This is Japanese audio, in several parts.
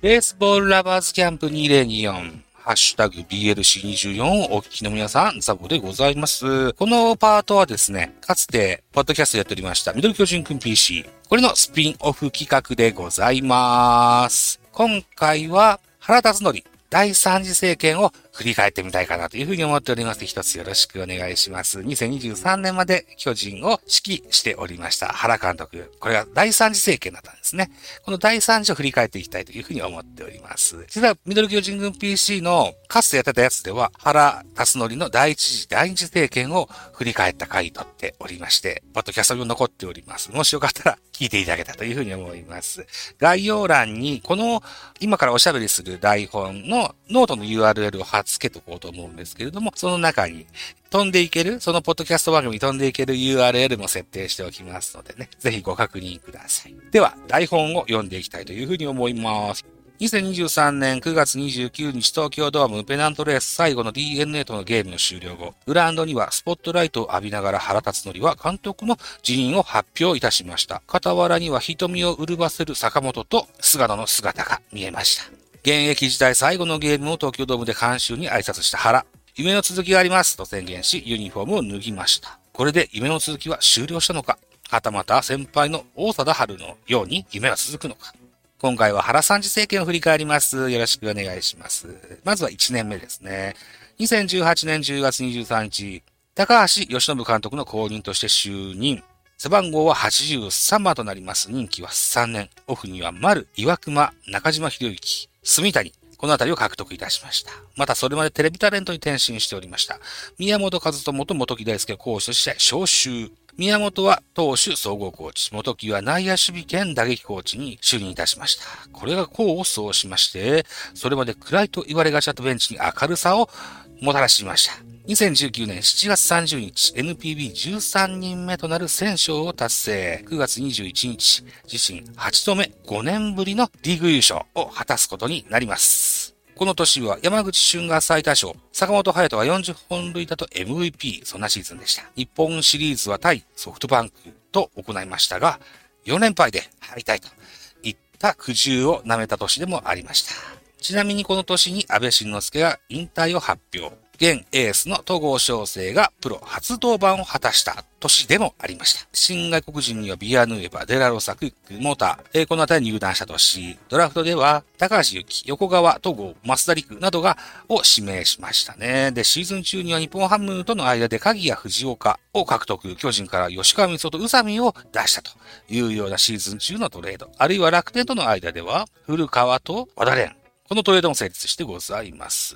ベースボールラバーズキャンプ2024。ハッシュタグ BLC24 をお聞きの皆さん、ザボでございます。このパートはですね、かつて、ポッドキャストやっておりました、ミドル巨人くん PC。これのスピンオフ企画でございます。今回は、原辰則第三次政権を振り返ってみたいかなというふうに思っております。一つよろしくお願いします。2023年まで巨人を指揮しておりました原監督。これが第三次政権だったんですね。この第三次を振り返っていきたいというふうに思っております。実はミドル巨人軍 PC のかつてやってたやつでは原辰徳の第一次、第二次政権を振り返った回とっておりまして、ポッドキャストも残っております。もしよかったら聞いていただけたというふうに思います。概要欄にこの今からおしゃべりする台本のノートの URL を貼っ付けとこうと思うんですけれども、その中に飛んでいける、そのポッドキャスト番組に飛んでいける URL も設定しておきますのでね、ぜひご確認ください。では、台本を読んでいきたいというふうに思います。2023年9月29日東京ドームペナントレース最後の DNA とのゲームの終了後、グラウンドにはスポットライトを浴びながら原辰則は監督の辞任を発表いたしました。傍らには瞳を潤ばせる坂本と菅野の姿が見えました。現役時代最後のゲームを東京ドームで監修に挨拶した原。夢の続きがありますと宣言し、ユニフォームを脱ぎました。これで夢の続きは終了したのかはたまた先輩の大貞治のように夢は続くのか今回は原三次政権を振り返ります。よろしくお願いします。まずは1年目ですね。2018年10月23日、高橋義信監督の後任として就任。背番号は83番となります。任期は3年。オフには丸、岩熊、中島博之、住谷、この辺りを獲得いたしました。またそれまでテレビタレントに転身しておりました。宮本和友と元木大輔講師として招集。宮本は投手総合コーチ、元木は内野守備兼打撃コーチに就任いたしました。これが功を奏しまして、それまで暗いと言われがちだったベンチに明るさをもたらしました。2019年7月30日、NPB13 人目となる1000勝を達成。9月21日、自身8度目5年ぶりのリーグ優勝を果たすことになります。この年は山口俊が最多勝、坂本隼人は40本塁打と MVP、そんなシーズンでした。日本シリーズは対ソフトバンクと行いましたが、4連敗で敗退といった苦渋を舐めた年でもありました。ちなみにこの年に安倍晋之助が引退を発表。現エースの戸郷翔征がプロ初登板を果たした年でもありました。新外国人にはビアヌーエバ、デラロサ、クイック、モーター、えー、この辺り入団した年、ドラフトでは高橋幸、横川、戸郷、増田陸などが、を指名しましたね。で、シーズン中には日本ハムとの間で鍵谷藤岡を獲得、巨人から吉川光と宇佐美を出したというようなシーズン中のトレード。あるいは楽天との間では、古川と和田蓮、このトレードも成立してございます。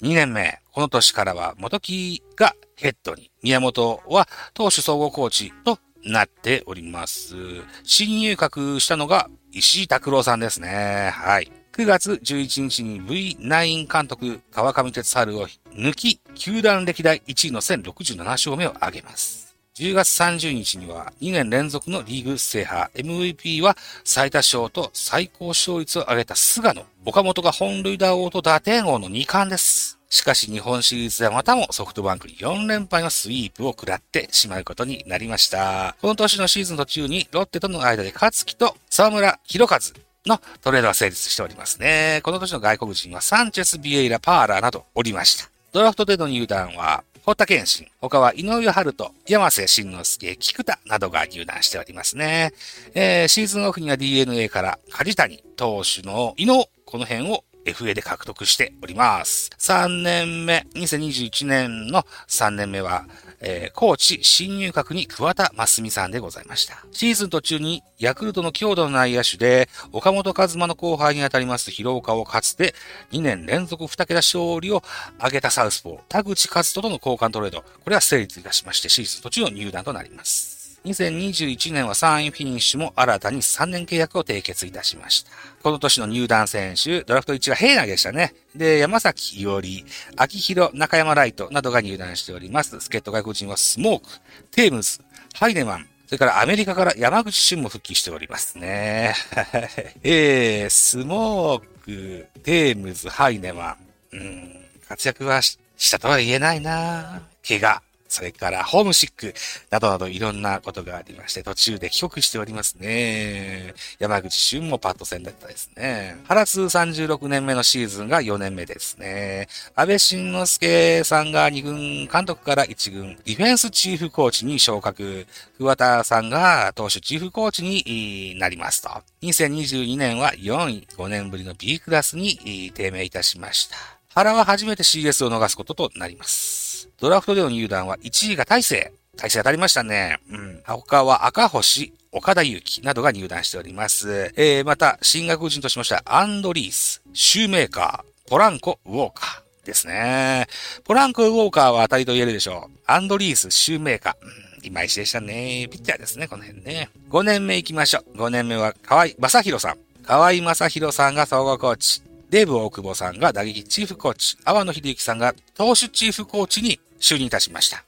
2年目、この年からは元木がヘッドに、宮本は投手総合コーチとなっております。新入閣したのが石井拓郎さんですね。はい。9月11日に V9 監督川上哲春を抜き、球団歴代1位の1067勝目を挙げます。10月30日には2年連続のリーグ制覇 MVP は最多勝と最高勝率を上げた菅野。岡本が本塁打王と打点王の2冠です。しかし日本シリーズではまたもソフトバンクに4連敗のスイープを食らってしまうことになりました。この年のシーズン途中にロッテとの間で勝木と沢村博和のトレードが成立しておりますね。この年の外国人はサンチェス、ビエイラ、パーラーなどおりました。ドラフトでの入団は堀田健信、他は井上春人、山瀬慎之介、菊田などが入団しておりますね。えー、シーズンオフには DNA から梶谷投手の井野、この辺を FA で獲得しております。3年目、2021年の3年目は、えー、コーチ新入閣に桑田真澄さんでございました。シーズン途中にヤクルトの強度の内野手で、岡本和馬の後輩にあたります広岡をかつて2年連続2桁勝利を挙げたサウスポー、田口和人との交換トレード、これは成立いたしまして、シーズン途中の入団となります。2021年は3位フィニッシュも新たに3年契約を締結いたしました。この年の入団選手、ドラフト1は平内でしたね。で、山崎伊織、秋広、中山ライトなどが入団しております。助っ人外国人はスモーク、テームズ、ハイネマン、それからアメリカから山口俊も復帰しておりますね。えー、スモーク、テームズ、ハイネマン。うん、活躍はしたとは言えないな怪我。それからホームシックなどなどいろんなことがありまして、途中で帰国しておりますね。山口俊もパッド戦だったですね。原通36年目のシーズンが4年目ですね。安倍晋之助さんが2軍監督から1軍ディフェンスチーフコーチに昇格。桑田さんが投手チーフコーチになりますと。2022年は4位、5年ぶりの B クラスに低迷いたしました。原は初めて CS を逃すこととなります。ドラフトでの入団は1位が大勢。大勢当たりましたね。うん。他は赤星、岡田祐希などが入団しております。えー、また、進学人としましては、アンドリース、シューメーカー、ポランコ、ウォーカーですね。ポランコ、ウォーカーは当たりと言えるでしょう。アンドリース、シューメーカー。うん、いまいちでしたね。ピッチャーですね、この辺ね。5年目行きましょう。5年目は、河合正宏さん。河合正宏さんが総合コーチ。デーブ大久保さんが打撃チーフコーチ。阿波野秀幸さんが投手チーフコーチに就任いたしました。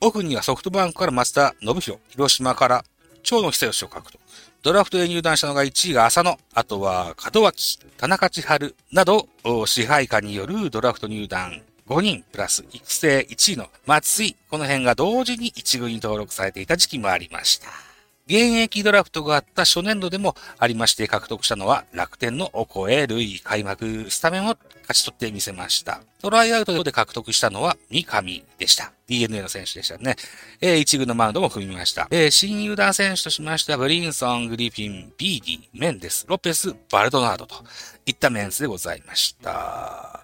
オフにはソフトバンクから松田信弘、広島から長野久義を獲得。ドラフトで入団したのが1位が浅野、あとは門脇、田中千春など支配下によるドラフト入団5人プラス育成1位の松井、この辺が同時に1軍に登録されていた時期もありました。現役ドラフトがあった初年度でもありまして獲得したのは楽天のお声類開幕スタメンを勝ち取ってみせました。トライアウトで獲得したのは三上でした。DNA の選手でしたね。えー、一軍のマウンドも踏みました。えー、新入団選手としましては、ブリンソン、グリフィン、ビーディ、メンデス、ロペス、バルドナードといったメンツでございました。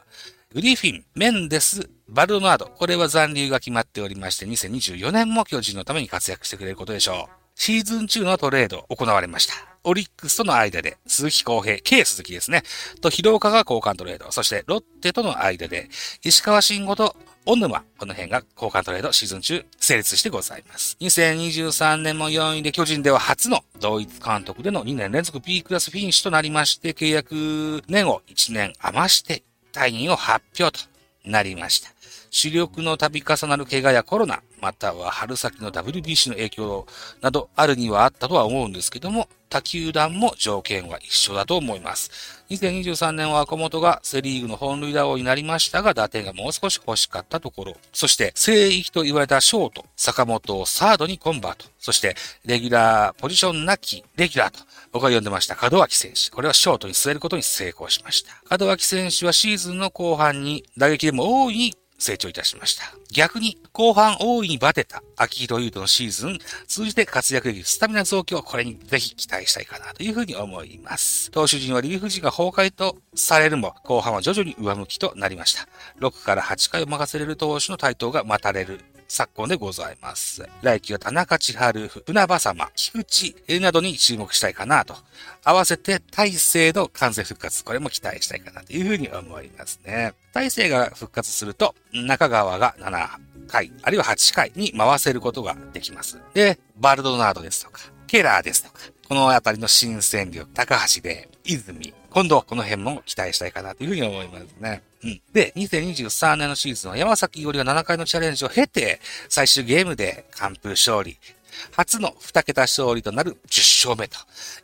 グリフィン、メンデス、バルドナード。これは残留が決まっておりまして、2024年も巨人のために活躍してくれることでしょう。シーズン中のトレード行われました。オリックスとの間で、鈴木康平、K 鈴木ですね。と、広岡が交換トレード。そして、ロッテとの間で、石川慎吾と小沼、この辺が交換トレードシーズン中成立してございます。2023年も4位で巨人では初の同一監督での2年連続 B クラスフィニッシュとなりまして、契約年を1年余して退任を発表となりました。主力の度重なる怪我やコロナ、または春先の WBC の影響などあるにはあったとは思うんですけども、他球団も条件は一緒だと思います。2023年は赤本がセリーグの本塁打王になりましたが、打点がもう少し欲しかったところ。そして、聖域と言われたショート、坂本をサードにコンバート。そして、レギュラーポジションなきレギュラーと、僕は呼んでました、門脇選手。これはショートに据えることに成功しました。門脇選手はシーズンの後半に打撃でも大いに成長いたしました。逆に、後半大いにバテた秋広優斗のシーズン、通じて活躍できるスタミナ増強、これにぜひ期待したいかなというふうに思います。投手陣はリリーフ陣が崩壊とされるも、後半は徐々に上向きとなりました。6から8回を任せれる投手の台頭が待たれる昨今でございます。来季は田中千春、船場様、菊池などに注目したいかなと。合わせて大勢の完全復活、これも期待したいかなというふうに思いますね。大勢が復活すると、中川が7回、あるいは8回に回せることができます。で、バルドナードですとか、ケラーですとか、このあたりの新戦力、高橋で、泉、今度この辺も期待したいかなというふうに思いますね。うん。で、2023年のシーズンは山崎伊織が7回のチャレンジを経て、最終ゲームで完封勝利。初の2桁勝利となる10勝目と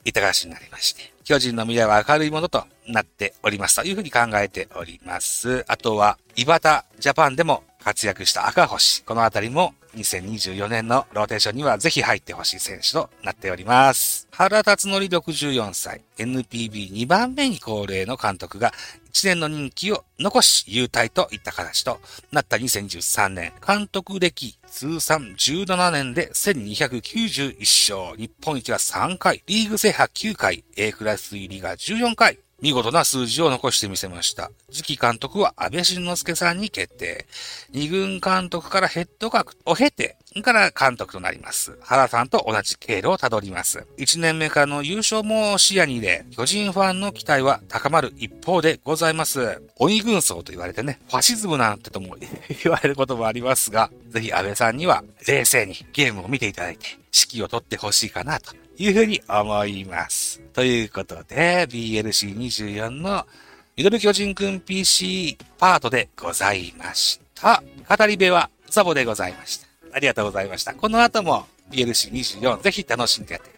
いった形になりまして、巨人の未来は明るいものとなっておりますというふうに考えております。あとは、イバタジャパンでも活躍した赤星。このあたりも2024年のローテーションにはぜひ入ってほしい選手となっております。原辰則64歳、NPB2 番目に高齢の監督が1年の任期を残し、優退といった形となった2023年、監督歴通算17年で1291勝、日本一が3回、リーグ制覇9回、A クラス入りが14回、見事な数字を残してみせました。次期監督は安倍晋之助さんに決定。二軍監督からヘッド格を経て、から監督となります。原さんと同じ経路をたどります。1年目からの優勝も視野に入れ、巨人ファンの期待は高まる一方でございます。鬼軍曹と言われてね、ファシズムなんてとも言われることもありますが、ぜひ安倍さんには冷静にゲームを見ていただいて、指揮を取ってほしいかなというふうに思います。ということで、BLC24 のミドル巨人くん PC パートでございました。語り部はザボでございました。ありがとうございました。この後も BLC24 ぜひ楽しんでやって。